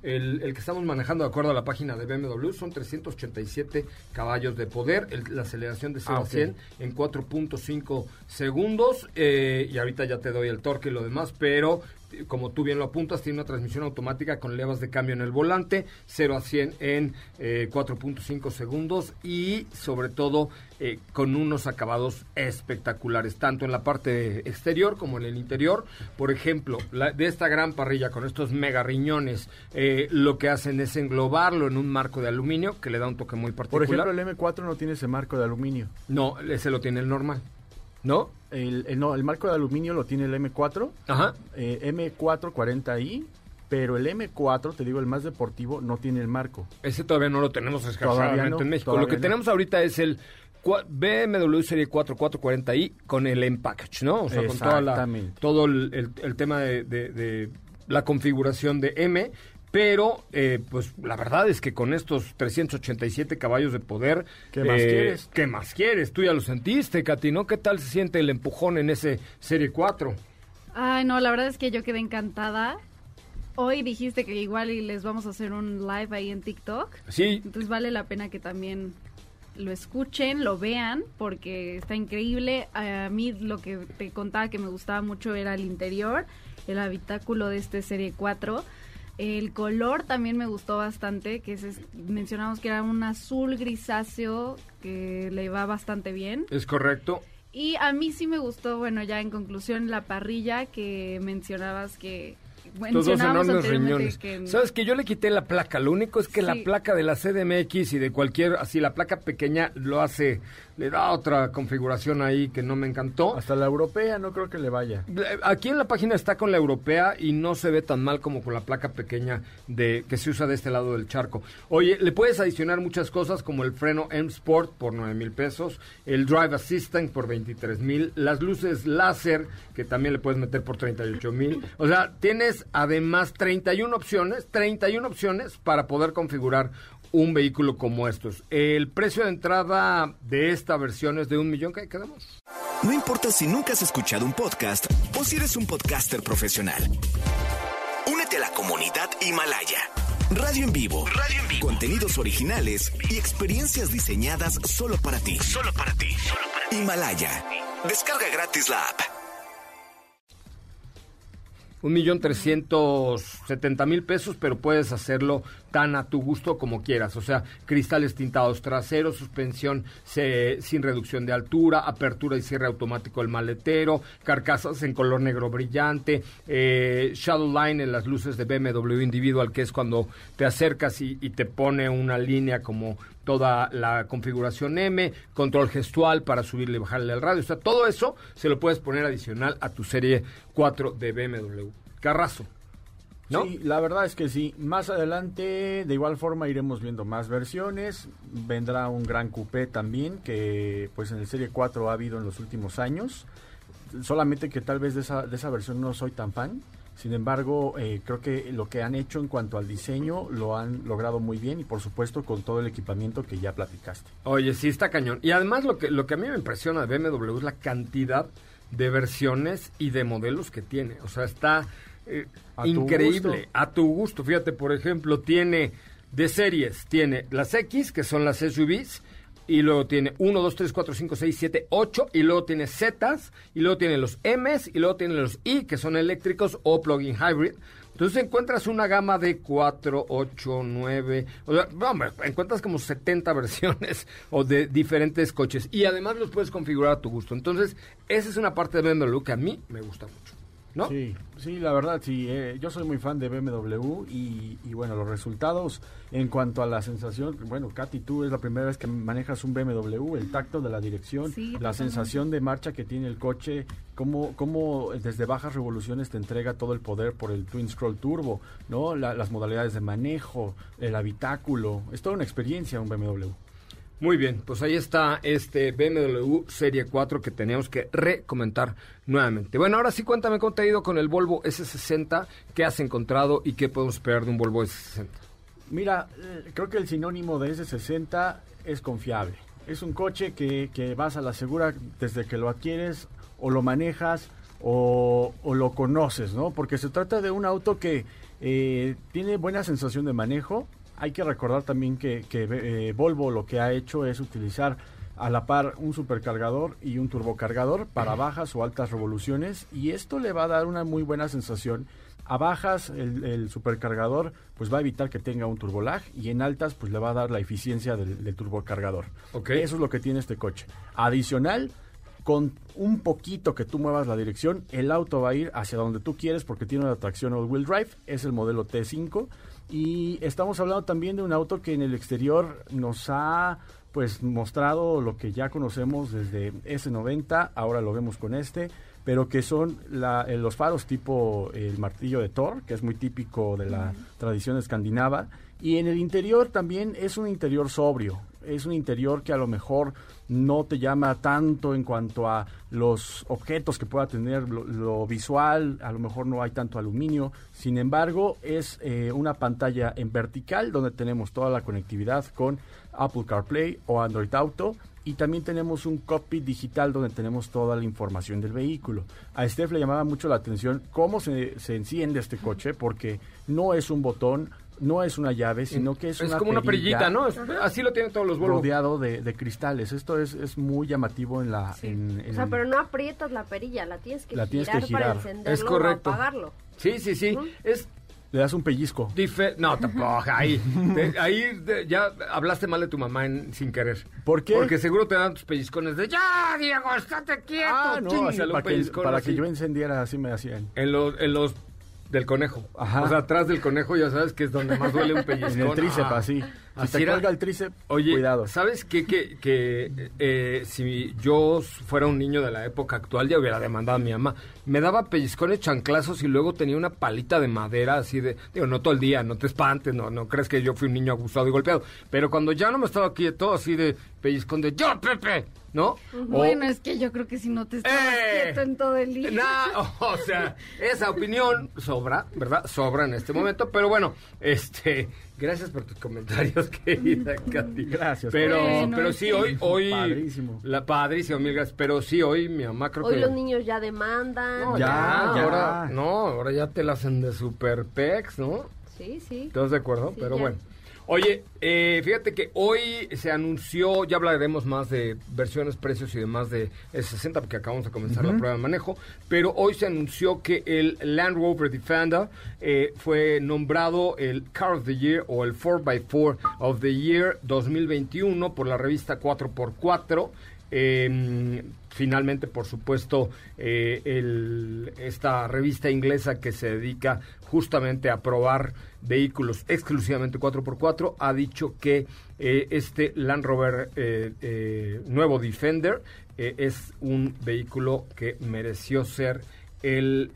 [SPEAKER 2] el, el que estamos manejando de acuerdo a la página de BMW son 387 caballos de poder, el- la aceleración de 0
[SPEAKER 10] Ah,
[SPEAKER 2] a
[SPEAKER 10] ok.
[SPEAKER 2] 100 en 4.5 segundos eh, y ahorita ya te doy el torque y lo demás, pero como tú bien lo apuntas, tiene una transmisión automática con levas de cambio en el volante, 0 a 100 en eh, 4.5 segundos y sobre todo eh, con unos acabados espectaculares, tanto en la parte exterior como en el interior. Por ejemplo, la- de esta gran parrilla con estos mega riñones, eh, lo que hacen es englobarlo en un marco de aluminio que le da un toque muy
[SPEAKER 10] Por
[SPEAKER 2] particular.
[SPEAKER 10] ejemplo, el M4 no tiene ese marco de aluminio.
[SPEAKER 2] no, ese lo tiene el normal. ¿No?
[SPEAKER 10] El, el- no, el marco de aluminio lo tiene el M4,
[SPEAKER 2] Ajá.
[SPEAKER 10] eh, M440i, pero el M4, te digo, el más deportivo, no tiene el marco.
[SPEAKER 2] Ese todavía no lo tenemos
[SPEAKER 10] Todavía no,
[SPEAKER 2] en México. Lo que
[SPEAKER 10] no.
[SPEAKER 2] tenemos ahorita es el BMW Serie 4 440i con el M-Package, ¿no? O sea, con toda la, todo el, el- el tema de, de- de la configuración de M. pero eh, pues la verdad es que con estos 387 caballos de poder,
[SPEAKER 10] ¿Qué más
[SPEAKER 2] eh,
[SPEAKER 10] quieres?
[SPEAKER 2] ¿Qué más quieres? Tú ya lo sentiste, Katy, ¿no? ¿Qué tal se siente el empujón en ese Serie 4?
[SPEAKER 4] Ay, no, la verdad es que yo quedé encantada. Hoy dijiste que igual y les vamos a hacer un live ahí en TikTok.
[SPEAKER 2] Sí,
[SPEAKER 4] Entonces vale la pena que también lo escuchen, lo vean, porque está increíble. A mí lo que te contaba que me gustaba mucho era el interior, el habitáculo de este Serie 4. El color también me gustó bastante, que es, mencionamos que era un azul grisáceo que le va bastante bien.
[SPEAKER 2] es correcto.
[SPEAKER 4] Y a mí sí me gustó, bueno, ya en conclusión, la parrilla que mencionabas que...
[SPEAKER 2] Los dos
[SPEAKER 4] mencionábamos
[SPEAKER 2] enormes
[SPEAKER 4] anteriormente
[SPEAKER 2] riñones.
[SPEAKER 4] que-
[SPEAKER 2] ¿Sabes que yo le quité la placa? Lo único es que la placa de la CDMX y de cualquier, así la placa pequeña lo hace, le da otra configuración ahí que no me encantó.
[SPEAKER 10] Hasta la europea no creo que le vaya.
[SPEAKER 2] Aquí en la página está con la europea y no se ve tan mal como con la placa pequeña de que se usa de este lado del charco. Oye, le puedes adicionar muchas cosas como el freno M Sport por 9 mil pesos, el Drive Assistant por 23 mil, las luces láser que también le puedes meter por 38 mil. O sea, tienes además 31 opciones, 31 opciones para poder configurar un vehículo como estos. El precio de entrada de esta versión es de un millón. ¿Qué quedamos?
[SPEAKER 1] No importa si nunca has escuchado un podcast o si eres un podcaster profesional. Únete a la comunidad Himalaya. Radio en vivo. Radio en vivo. Contenidos originales y experiencias diseñadas solo para ti. Solo para ti. Himalaya. Descarga gratis la app.
[SPEAKER 2] Un millón trescientos setenta mil pesos, pero puedes hacerlo tan a tu gusto como quieras. O sea, cristales tintados traseros, suspensión se- sin reducción de altura, apertura y cierre automático del maletero, carcasas en color negro brillante, eh, shadow line en las luces de BMW individual, que es cuando te acercas y, y te pone una línea como toda la configuración M, control gestual para subirle y bajarle al radio. O sea, todo eso se lo puedes poner adicional a tu serie 4 de BMW. Carrazo. ¿No?
[SPEAKER 10] Sí, la verdad es que sí. Más adelante, de igual forma, iremos viendo más versiones. Vendrá un gran coupé también, que pues en el Serie 4 ha habido en los últimos años. Solamente que tal vez de esa, de esa versión no soy tan fan. Sin embargo, eh, creo que lo que han hecho en cuanto al diseño lo han logrado muy bien y por supuesto con todo el equipamiento que ya platicaste.
[SPEAKER 2] Oye, sí está cañón. Y además lo que, lo que a mí me impresiona de BMW es la cantidad de versiones y de modelos que tiene. O sea, está eh,
[SPEAKER 10] A tu
[SPEAKER 2] increíble.
[SPEAKER 10] gusto.
[SPEAKER 2] A tu gusto. Fíjate, por ejemplo, tiene de series, tiene las X, que son las SUVs, y luego tiene 1, 2, 3, 4, 5, 6, 7, 8, y luego tiene Zetas, y luego tiene los Ms, y luego tiene los I, que son eléctricos o plug-in hybrid. Entonces encuentras una gama de 4, 8, 9, o sea, hombre, encuentras como 70 versiones o de diferentes coches y además los puedes configurar a tu gusto. Entonces, esa es una parte de BMW que a mí me gusta mucho, ¿no?
[SPEAKER 10] Sí, sí, la verdad, sí. eh, yo soy muy fan de BMW y, y, bueno, los resultados en cuanto a la sensación, bueno, Katy, tú es la primera vez que manejas un BMW, el tacto de la dirección,
[SPEAKER 4] Sí,
[SPEAKER 10] la
[SPEAKER 4] totalmente.
[SPEAKER 10] sensación de marcha que tiene el coche, cómo, cómo desde bajas revoluciones te entrega todo el poder por el Twin Scroll Turbo, ¿no? La- las modalidades de manejo, el habitáculo, es toda una experiencia un BMW.
[SPEAKER 2] Muy bien, pues ahí está este BMW Serie 4 que teníamos que recomentar nuevamente. Bueno, ahora sí cuéntame cómo ha ido con el Volvo S60, qué has encontrado y qué podemos esperar de un Volvo S60.
[SPEAKER 10] Mira, eh, creo que el sinónimo de S60 es confiable. Es un coche que, que vas a la segura desde que lo adquieres o lo manejas o, o lo conoces, ¿no? Porque se trata de un auto que eh, tiene buena sensación de manejo. Hay que recordar también que, que, eh, Volvo lo que ha hecho es utilizar a la par un supercargador y un turbocargador para bajas o altas revoluciones y esto le va a dar una muy buena sensación a bajas el, el supercargador pues va a evitar que tenga un turbolag y en altas pues le va a dar la eficiencia del, del turbocargador.
[SPEAKER 2] Ok.
[SPEAKER 10] Eso es lo que tiene este coche. Adicional, con un poquito que tú muevas la dirección, el auto va a ir hacia donde tú quieres porque tiene una tracción all-wheel drive, es el modelo T5 y estamos hablando también de un auto que en el exterior nos ha pues mostrado lo que ya conocemos desde S90, ahora lo vemos con este, pero que son la- eh, los faros tipo el martillo de Thor, que es muy típico de la tradición escandinava, y en el interior también es un interior sobrio. es un interior que a lo mejor no te llama tanto en cuanto a los objetos que pueda tener, lo, visual, a lo mejor no hay tanto aluminio, sin embargo es eh, una pantalla en vertical donde tenemos toda la conectividad con Apple CarPlay o Android Auto y también tenemos un cockpit digital donde tenemos toda la información del vehículo. A Steph le llamaba mucho la atención cómo se, se enciende este coche porque no es un botón, no es una llave, sino que es,
[SPEAKER 2] Es
[SPEAKER 10] una
[SPEAKER 2] como una
[SPEAKER 10] perilla
[SPEAKER 2] perillita, ¿no? Es- Así lo tienen todos los Volvo.
[SPEAKER 10] rodeado de, de cristales. Esto es, es muy llamativo en la... en-
[SPEAKER 8] O sea, pero no aprietas la perilla, la tienes que,
[SPEAKER 10] La tienes
[SPEAKER 8] girar,
[SPEAKER 10] que girar.
[SPEAKER 8] para encenderlo
[SPEAKER 2] Es correcto.
[SPEAKER 8] o apagarlo.
[SPEAKER 2] Sí, sí, sí. Es
[SPEAKER 10] Le das un pellizco.
[SPEAKER 2] dife- No, tampoco. Ahí, Te- ahí de- ya hablaste mal de tu mamá en- sin querer.
[SPEAKER 10] ¿Por qué?
[SPEAKER 2] Porque seguro te dan tus pellizcones de ¡Ya, Diego, estate quieto!
[SPEAKER 10] Ah, no, así para, que, para que yo encendiera, así me hacían.
[SPEAKER 2] En los, en los del conejo.
[SPEAKER 10] Ajá.
[SPEAKER 2] O sea, atrás del conejo ya sabes que es donde más duele un pellizcón.
[SPEAKER 10] En el tríceps, así. Si
[SPEAKER 2] Así
[SPEAKER 10] te
[SPEAKER 2] era.
[SPEAKER 10] cuelga el tríceps,
[SPEAKER 2] Oye,
[SPEAKER 10] cuidado.
[SPEAKER 2] ¿sabes qué? Que, que eh, si yo fuera un niño de la época actual, ya hubiera demandado a mi mamá. Me daba pellizcones chanclazos y luego tenía una palita de madera así de... Digo, no todo el día, no te espantes, no, no crees que yo fui un niño abusado y golpeado. Pero cuando ya no me estaba quieto, así de pellizcón de... ¡Yo, Pepe! ¿No? O-
[SPEAKER 4] Bueno, es que yo creo que si no te estabas
[SPEAKER 2] ¡Eh!
[SPEAKER 4] quieto en todo el día.
[SPEAKER 2] Nah, o sea, esa opinión sobra, ¿verdad? Sobra en este momento, pero bueno, este, gracias por tus comentarios, querida Katy.
[SPEAKER 10] Gracias.
[SPEAKER 2] Pero,
[SPEAKER 4] Bueno,
[SPEAKER 2] pero sí, hoy, hoy,
[SPEAKER 10] Padrísimo.
[SPEAKER 2] la padrísimo, mil gracias, pero sí, hoy mi mamá creo
[SPEAKER 8] Hoy
[SPEAKER 2] que...
[SPEAKER 8] los niños ya demandan.
[SPEAKER 2] No,
[SPEAKER 10] Ya, ya.
[SPEAKER 2] ahora, no, ahora ya te la hacen de super pex, ¿no?
[SPEAKER 8] Sí, sí.
[SPEAKER 2] ¿Estás de acuerdo?
[SPEAKER 8] Sí,
[SPEAKER 2] Pero
[SPEAKER 8] ya.
[SPEAKER 2] bueno. Oye, eh, fíjate que hoy se anunció, ya hablaremos más de versiones, precios y demás de S60, porque acabamos de comenzar la prueba de manejo, pero hoy se anunció que el Land Rover Defender eh, fue nombrado el Car of the Year o el 4x4 of the Year 2021 por la revista 4x4. Eh, finalmente, por supuesto, eh, el- esta revista inglesa que se dedica justamente a probar vehículos exclusivamente 4x4 ha dicho que eh, este Land Rover eh, nuevo Defender es un vehículo que mereció ser el,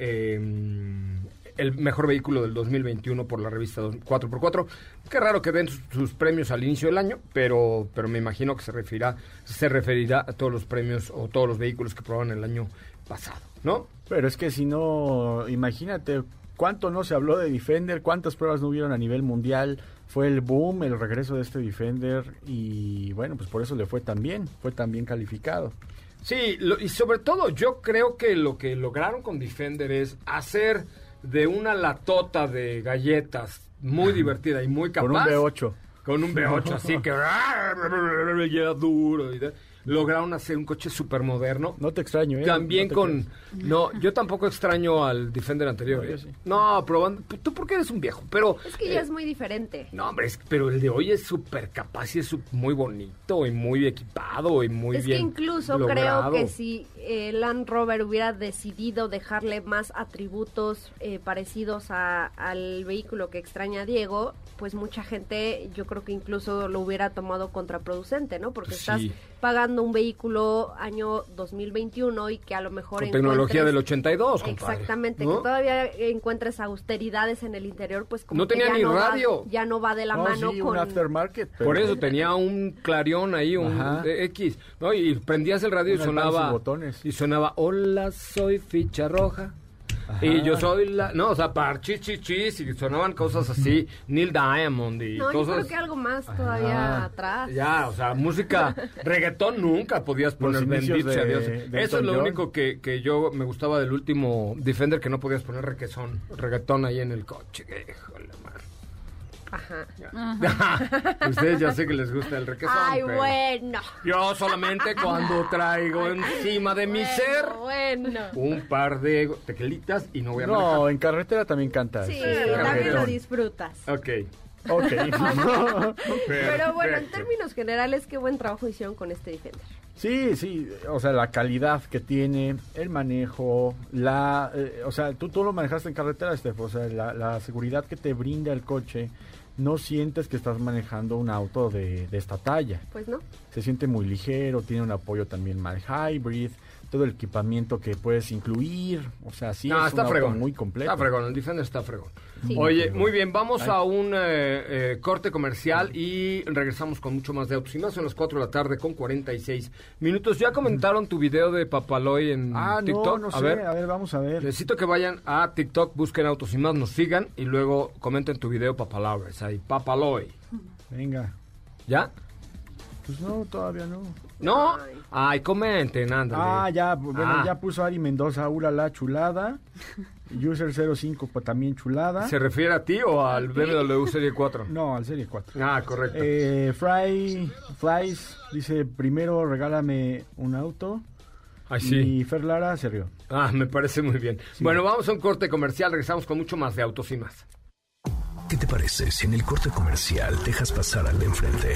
[SPEAKER 2] el mejor vehículo del 2021 por la revista dos- 4x4. Qué raro que den sus, sus premios al inicio del año, pero, pero me imagino que se referirá, se referirá a todos los premios o todos los vehículos que probaron el año pasado, ¿no?
[SPEAKER 10] Pero es que si no, imagínate cuánto no se habló de Defender, cuántas pruebas no hubieron a nivel mundial. Fue el boom, el regreso de este Defender y bueno, pues por eso le fue tan bien, fue tan bien calificado.
[SPEAKER 2] Sí, lo- y sobre todo yo creo que lo que lograron con Defender es hacer de una latota de galletas muy divertida y muy capaz.
[SPEAKER 10] Con un V8.
[SPEAKER 2] Con un V8 así que ya duro y de- lograron hacer un coche súper moderno.
[SPEAKER 10] No te extraño, ¿eh?
[SPEAKER 2] También
[SPEAKER 10] No
[SPEAKER 2] con...
[SPEAKER 10] creas.
[SPEAKER 2] No, yo tampoco extraño al Defender anterior.
[SPEAKER 10] No,
[SPEAKER 2] ¿eh?
[SPEAKER 10] sí.
[SPEAKER 2] No, probando... Tú porque eres un viejo, pero...
[SPEAKER 8] Es que ya
[SPEAKER 2] eh,
[SPEAKER 8] es muy diferente.
[SPEAKER 2] No, hombre, es- pero el de hoy es súper capaz y es muy bonito y muy equipado y muy
[SPEAKER 8] es
[SPEAKER 2] bien
[SPEAKER 8] que incluso
[SPEAKER 2] logrado.
[SPEAKER 8] creo que si eh, Land Rover hubiera decidido dejarle más atributos eh, parecidos a- al vehículo que extraña Diego, pues mucha gente yo creo que incluso lo hubiera tomado contraproducente, ¿no? Porque
[SPEAKER 2] Pues
[SPEAKER 8] estás
[SPEAKER 2] sí.
[SPEAKER 8] Pagando un vehículo año 2021 y que a lo mejor
[SPEAKER 2] Con tecnología del 82, compadre.
[SPEAKER 8] Exactamente,
[SPEAKER 2] ¿no?
[SPEAKER 8] que todavía encuentres austeridades en el interior, pues como
[SPEAKER 2] No
[SPEAKER 8] que
[SPEAKER 2] tenía
[SPEAKER 8] ya
[SPEAKER 2] ni
[SPEAKER 8] no va-
[SPEAKER 2] radio.
[SPEAKER 8] ya no va de la
[SPEAKER 10] No,
[SPEAKER 8] mano
[SPEAKER 10] sí,
[SPEAKER 8] con
[SPEAKER 10] un aftermarket. pero-
[SPEAKER 2] Por eso tenía un clarión ahí, un
[SPEAKER 10] Ajá.
[SPEAKER 2] X, ¿no? Y prendías el radio y sonaba
[SPEAKER 10] botones.
[SPEAKER 2] y sonaba, "Hola, soy ficha roja."
[SPEAKER 10] Ajá.
[SPEAKER 2] Y yo soy la, no, o sea, para chis, chis, chis, y sonaban cosas así, Neil Diamond y
[SPEAKER 8] No, yo creo que algo más todavía atrás.
[SPEAKER 2] Ya, o sea, música, reggaetón nunca podías poner, bendito sea Dios.
[SPEAKER 10] de
[SPEAKER 2] Eso es lo
[SPEAKER 10] John.
[SPEAKER 2] único que, que yo me gustaba del último Defender, que no podías poner requesón, reggaetón ahí en el coche. Híjole, man.
[SPEAKER 8] Ajá.
[SPEAKER 2] Ustedes ya sé que les gusta el requesón.
[SPEAKER 8] Ay,
[SPEAKER 2] pero
[SPEAKER 8] bueno.
[SPEAKER 2] Yo solamente cuando traigo encima de mi ser
[SPEAKER 8] Bueno.
[SPEAKER 2] un par de tequilitas y no voy a manejar.
[SPEAKER 10] No, en carretera también cantas.
[SPEAKER 8] Sí,
[SPEAKER 10] eh,
[SPEAKER 8] también lo disfrutas.
[SPEAKER 2] Ok.
[SPEAKER 10] Ok.
[SPEAKER 8] Pero bueno, en términos generales, qué buen trabajo hicieron con este Defender.
[SPEAKER 10] Sí, sí, o sea, la calidad que tiene, el manejo, la, eh, o sea, tú, tú lo manejaste en carretera, Steph, o sea, la, la seguridad que te brinda el coche, no sientes que estás manejando un auto de, de esta talla.
[SPEAKER 8] Pues no.
[SPEAKER 10] Se siente muy ligero, tiene un apoyo también mal hybrid, todo el equipamiento que puedes incluir, o sea, sí
[SPEAKER 2] No,
[SPEAKER 10] es
[SPEAKER 2] está
[SPEAKER 10] un auto
[SPEAKER 2] fregón.
[SPEAKER 10] muy completo.
[SPEAKER 2] Está fregón, el Defender está fregón.
[SPEAKER 8] Sí.
[SPEAKER 2] Oye, muy bien, vamos a un eh, eh, corte comercial y regresamos con mucho más de autos y más. Son las 4 de la tarde con 46 minutos. ¿Ya comentaron tu video de Papaloy en
[SPEAKER 10] Ah,
[SPEAKER 2] TikTok?
[SPEAKER 10] no, no
[SPEAKER 2] a
[SPEAKER 10] sé,
[SPEAKER 2] ver,
[SPEAKER 10] a ver, vamos a ver.
[SPEAKER 2] necesito que vayan a TikTok, busquen autos y más, nos sigan y luego comenten tu video Papalabres. Ahí, Papaloy.
[SPEAKER 10] Venga.
[SPEAKER 2] ¿Ya?
[SPEAKER 10] Pues no, todavía no.
[SPEAKER 2] ¿No? Ay, comenten, ándale.
[SPEAKER 10] Ah, ya, bueno,
[SPEAKER 2] Ah.
[SPEAKER 10] ya puso Ari Mendoza, la chulada. User 05, pues también chulada.
[SPEAKER 2] ¿Se refiere a ti o al BMW Serie 4?
[SPEAKER 10] No, al Serie 4.
[SPEAKER 2] Ah, correcto.
[SPEAKER 10] Eh, Fry, Flies dice, primero regálame un auto.
[SPEAKER 2] Ay, sí.
[SPEAKER 10] Y Fer Lara se rió.
[SPEAKER 2] Ah, me parece muy bien. Bueno, vamos a un corte comercial, regresamos con mucho más de autos y más.
[SPEAKER 1] ¿Qué te parece si en el corte comercial dejas pasar al de enfrente?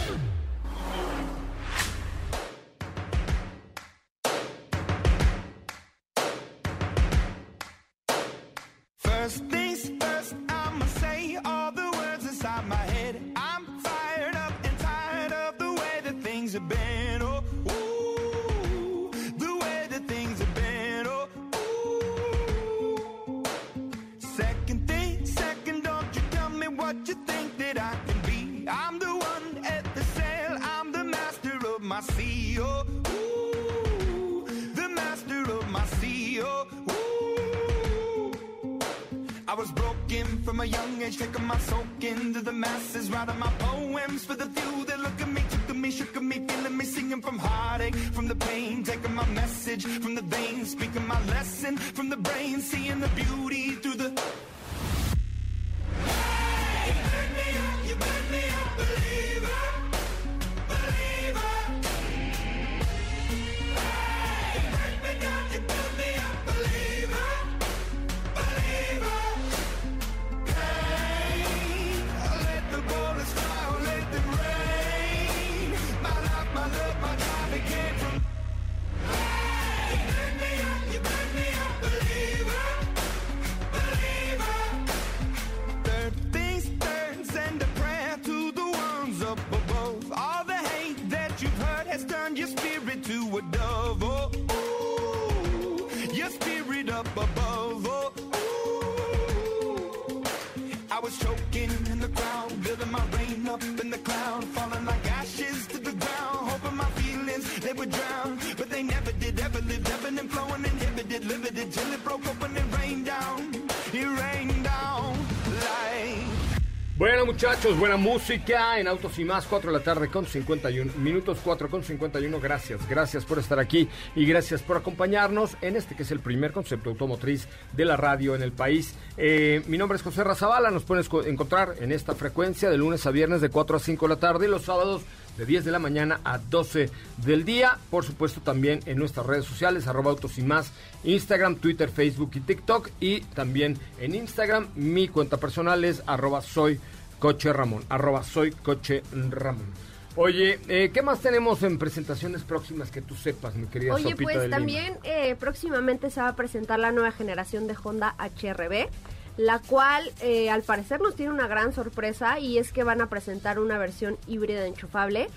[SPEAKER 2] Muchachos, buena música en Autos y Más, 4 de la tarde con 51 minutos, 4 con 51. Gracias, gracias por estar aquí y gracias por acompañarnos en este que es el primer concepto automotriz de la radio en el país. Eh, mi nombre es José Razabala, nos puedes co- encontrar en esta frecuencia de lunes a viernes de 4 a 5 de la tarde y los sábados de 10 de la mañana a 12 del día. Por supuesto, también en nuestras redes sociales, arroba autos y más, Instagram, Twitter, Facebook y TikTok. Y también en Instagram, mi cuenta personal es arroba soy coche Ramón, arroba soy coche Ramón. Oye, eh, ¿qué más tenemos en presentaciones próximas que tú sepas, mi querida
[SPEAKER 8] Oye,
[SPEAKER 2] Sopita
[SPEAKER 8] pues
[SPEAKER 2] de
[SPEAKER 8] también eh, próximamente se va a presentar la nueva generación de Honda HRB, la cual eh, al parecer nos tiene una gran sorpresa y es que van a presentar una versión híbrida enchufable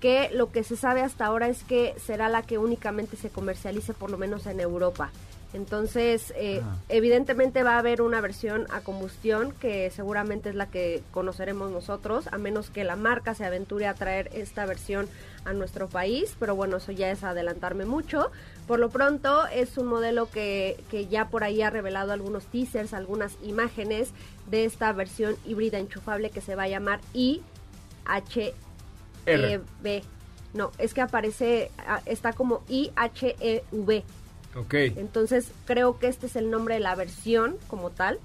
[SPEAKER 8] que lo que se sabe hasta ahora es que será la que únicamente se comercialice por lo menos en Europa. Entonces, eh,
[SPEAKER 10] Ah.
[SPEAKER 8] evidentemente va a haber una versión a combustión que seguramente es la que conoceremos nosotros, a menos que la marca se aventure a traer esta versión a nuestro país, pero bueno, eso ya es adelantarme mucho. Por lo pronto es un modelo que, que ya por ahí ha revelado algunos teasers, algunas imágenes de esta versión híbrida enchufable que se va a llamar IHEV. No, es que aparece, ah, está como IHEV.
[SPEAKER 2] Ok.
[SPEAKER 8] Entonces creo que este es el nombre de la versión como tal,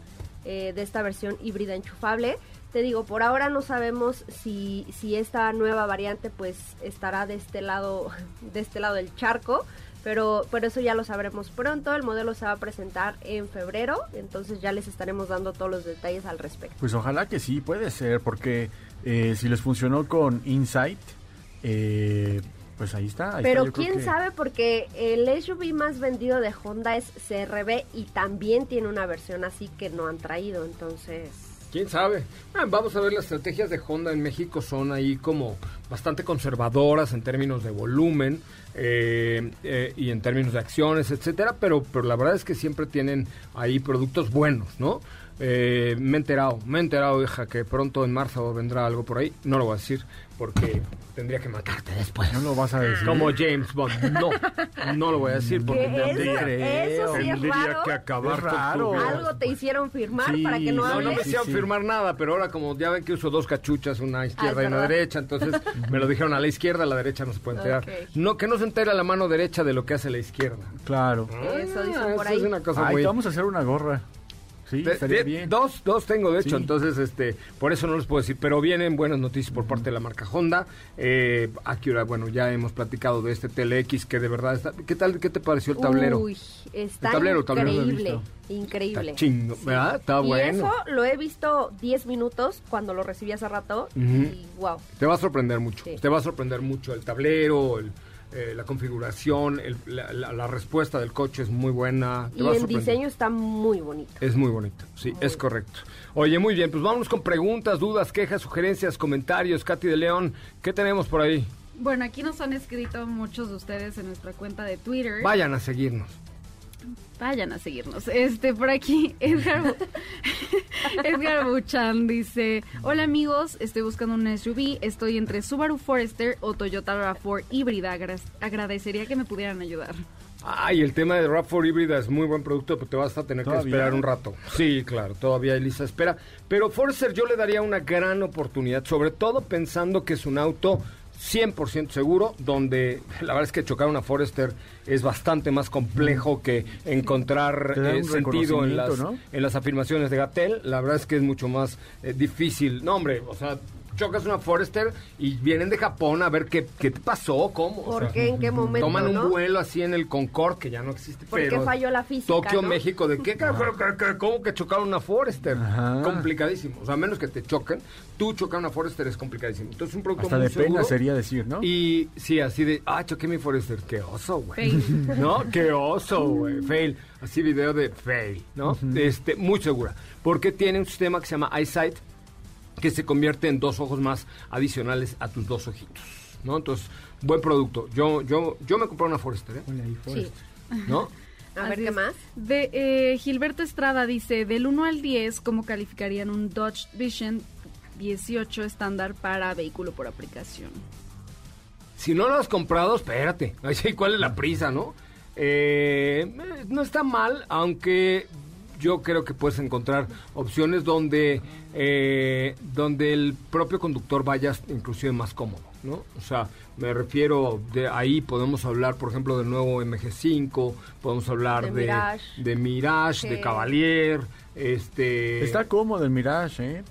[SPEAKER 8] eh, de esta versión híbrida enchufable. Te digo, por ahora no sabemos si, si esta nueva variante pues estará de este lado, de este lado del charco, Pero, pero eso ya lo sabremos pronto. El modelo se va a presentar en febrero, entonces ya les estaremos dando todos los detalles al respecto.
[SPEAKER 10] Pues ojalá que sí, puede ser, porque eh, si les funcionó con Insight, eh, pues ahí está. ahí está,
[SPEAKER 8] Pero quién
[SPEAKER 10] que-
[SPEAKER 8] sabe porque el SUV más vendido de Honda es CRV y también tiene una versión así que no han traído, entonces...
[SPEAKER 2] ¿Quién sabe? Ah, vamos a ver, las estrategias de Honda en México son ahí como bastante conservadoras en términos de volumen eh, eh, y en términos de acciones, etcétera, pero, pero la verdad es que siempre tienen ahí productos buenos, ¿no? Eh, me he enterado, me he enterado, hija, que pronto en marzo vendrá algo por ahí. No lo voy a decir porque tendría que matarte después.
[SPEAKER 10] No lo vas a decir.
[SPEAKER 2] Como James Bond. No, no lo voy a decir porque
[SPEAKER 8] Que
[SPEAKER 2] tendría,
[SPEAKER 8] eso, eso sí es
[SPEAKER 2] tendría
[SPEAKER 8] raro.
[SPEAKER 2] que acabar
[SPEAKER 10] Es
[SPEAKER 2] con tu
[SPEAKER 10] raro.
[SPEAKER 2] vida.
[SPEAKER 8] Algo te hicieron firmar
[SPEAKER 10] Sí,
[SPEAKER 8] para que no
[SPEAKER 2] No, no
[SPEAKER 8] hables.
[SPEAKER 2] me hicieron
[SPEAKER 10] sí.
[SPEAKER 2] firmar nada, pero ahora como ya ven que uso dos cachuchas, una izquierda
[SPEAKER 8] Ah,
[SPEAKER 2] y
[SPEAKER 8] es
[SPEAKER 2] una
[SPEAKER 8] verdad.
[SPEAKER 2] derecha, entonces me lo dijeron a la izquierda, a la derecha no se puede enterar. No, que no se entere la mano derecha de lo que hace la izquierda.
[SPEAKER 10] Claro.
[SPEAKER 8] Eso dicen
[SPEAKER 2] Ah,
[SPEAKER 8] por
[SPEAKER 2] eso
[SPEAKER 8] ahí.
[SPEAKER 2] es una cosa
[SPEAKER 10] Ay,
[SPEAKER 2] muy...
[SPEAKER 10] te vamos a hacer una gorra. Sí,
[SPEAKER 2] De-
[SPEAKER 10] estaría
[SPEAKER 2] de-
[SPEAKER 10] bien.
[SPEAKER 2] Dos, dos tengo de hecho,
[SPEAKER 10] Sí.
[SPEAKER 2] entonces este, por eso no les puedo decir, pero vienen buenas noticias por parte de la marca Honda. Eh, Acura, bueno, ya hemos platicado de este TLX que de verdad está. ¿Qué tal? ¿Qué te pareció el tablero?
[SPEAKER 8] Uy, está
[SPEAKER 2] El tablero, el tablero
[SPEAKER 8] increíble, increíble.
[SPEAKER 2] Está chingo, ¿verdad? Está
[SPEAKER 8] y
[SPEAKER 2] bueno.
[SPEAKER 8] eso lo he visto 10 minutos cuando lo recibí hace rato y wow.
[SPEAKER 2] Te va a sorprender mucho.
[SPEAKER 8] Sí.
[SPEAKER 2] Te va a sorprender mucho el tablero, el, eh, la configuración, el- la, la- la respuesta del coche es muy buena. Te
[SPEAKER 8] Y el diseño está muy bonito.
[SPEAKER 2] Es muy bonito, sí, es correcto. Oye, muy bien, pues vámonos con preguntas, dudas, quejas, sugerencias, comentarios. Katy de León, ¿qué tenemos por ahí?
[SPEAKER 4] Bueno, aquí nos han escrito muchos de ustedes en nuestra cuenta de Twitter.
[SPEAKER 2] Vayan a seguirnos.
[SPEAKER 4] Vayan a seguirnos. Este, por aquí, Edgar, Edgar Buchan dice, hola amigos, estoy buscando un SUV, estoy entre Subaru Forester o Toyota RAV4 híbrida, Agra- agradecería que me pudieran ayudar.
[SPEAKER 2] Ay, el tema de RAV4 híbrida es muy buen producto, pero te vas a tener que esperar un rato. Sí, claro, todavía Elisa espera. Pero Forester yo le daría una gran oportunidad, sobre todo pensando que es un auto 100% seguro, donde la verdad es que chocar una Forester es bastante más complejo que encontrar eh, sentido en las, en las afirmaciones de Gatel. La verdad es que es mucho más eh, difícil. No, hombre, o sea, chocas una Forester y vienen de Japón a ver qué, qué te pasó, cómo. o
[SPEAKER 8] ¿Por
[SPEAKER 2] sea,
[SPEAKER 8] qué? ¿En qué momento?
[SPEAKER 2] Toman un
[SPEAKER 8] no?
[SPEAKER 2] vuelo así en el Concorde, que ya no existe.
[SPEAKER 8] ¿Por qué
[SPEAKER 2] pero
[SPEAKER 8] falló la física,
[SPEAKER 2] Tokio,
[SPEAKER 8] no?
[SPEAKER 2] México, ¿de qué? ¿Qué- qué- ¿Cómo que chocaron una Forester?
[SPEAKER 10] Ajá.
[SPEAKER 2] Complicadísimo. O sea, a menos que te choquen, tú chocar una Forester es complicadísimo. Entonces, un producto
[SPEAKER 10] Hasta
[SPEAKER 2] muy
[SPEAKER 10] de pena
[SPEAKER 2] seguro.
[SPEAKER 10] sería decir, ¿no?
[SPEAKER 2] Y sí, así de, ah, choqué mi Forester. Qué oso, güey.
[SPEAKER 4] Fail.
[SPEAKER 2] ¿No? Qué oso, güey. Fail. Así video de fail, ¿no? Este, muy segura. Porque tiene un sistema que se llama EyeSight, que se convierte en dos ojos más adicionales a tus dos ojitos, ¿no? Entonces, buen producto. Yo, yo, yo me compré una Forester, ¿eh?
[SPEAKER 8] Sí.
[SPEAKER 10] Forrest.
[SPEAKER 2] ¿No?
[SPEAKER 8] A ver qué
[SPEAKER 4] es.
[SPEAKER 8] más.
[SPEAKER 4] De eh, Gilberto Estrada dice, del 1 al 10, ¿cómo calificarían un Dodge Vision 18 estándar para vehículo por aplicación?
[SPEAKER 2] Si no lo has comprado, espérate. Ay, sí, ¿Cuál es la prisa, no? Eh, no está mal, aunque yo creo que puedes encontrar opciones donde, eh, donde el propio conductor vaya inclusive más cómodo, ¿no? O sea, me refiero, de ahí podemos hablar, por ejemplo, del nuevo MG5, podemos hablar
[SPEAKER 8] De
[SPEAKER 2] de,
[SPEAKER 8] Mirage.
[SPEAKER 2] de Mirage, de
[SPEAKER 8] Sí.
[SPEAKER 2] Cavalier, este...
[SPEAKER 10] Está cómodo el Mirage, ¿eh?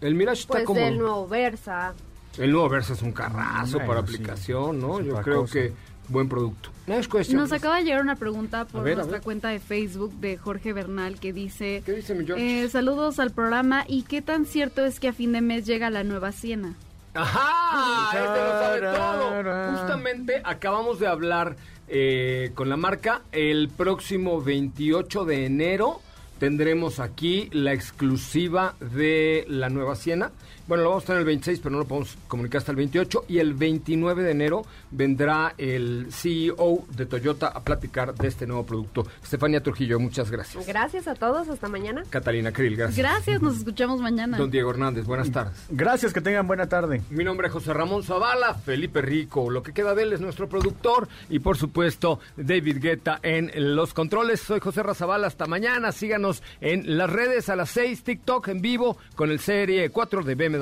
[SPEAKER 2] el Mirage está
[SPEAKER 8] Pues
[SPEAKER 2] como...
[SPEAKER 8] del nuevo Versa.
[SPEAKER 2] El nuevo Versa es un carrazo
[SPEAKER 10] Bueno,
[SPEAKER 2] para
[SPEAKER 10] sí.
[SPEAKER 2] aplicación, ¿no?
[SPEAKER 10] Es
[SPEAKER 2] Yo creo
[SPEAKER 10] cosa.
[SPEAKER 2] que buen producto. No es cuestión.
[SPEAKER 4] Nos acaba de llegar una pregunta por
[SPEAKER 2] ver,
[SPEAKER 4] nuestra cuenta de Facebook de Jorge Bernal que dice,
[SPEAKER 2] ¿Qué dice mi George?
[SPEAKER 4] eh, saludos al programa y qué tan cierto es que a fin de mes llega la nueva Siena.
[SPEAKER 2] ¡Ajá! Este lo sabe todo. Justamente acabamos de hablar eh, con la marca. El próximo 28 de enero tendremos aquí la exclusiva de la nueva Siena. Bueno, lo vamos a tener el 26, pero no lo podemos comunicar hasta el 28. Y el 29 de enero vendrá el CEO de Toyota a platicar de este nuevo producto. Estefania Trujillo, muchas gracias.
[SPEAKER 8] Gracias a todos, hasta mañana.
[SPEAKER 2] Catalina Krill, gracias.
[SPEAKER 4] Gracias, nos escuchamos mañana.
[SPEAKER 2] Don Diego Hernández, buenas tardes.
[SPEAKER 10] Gracias, que tengan buena tarde.
[SPEAKER 2] Mi nombre es José Ramón Zavala, Felipe Rico, lo que queda de él es nuestro productor y por supuesto David Guetta en los controles. Soy José Razabala, hasta mañana, síganos en las redes a las 6, TikTok en vivo con el Serie 4 de BMW.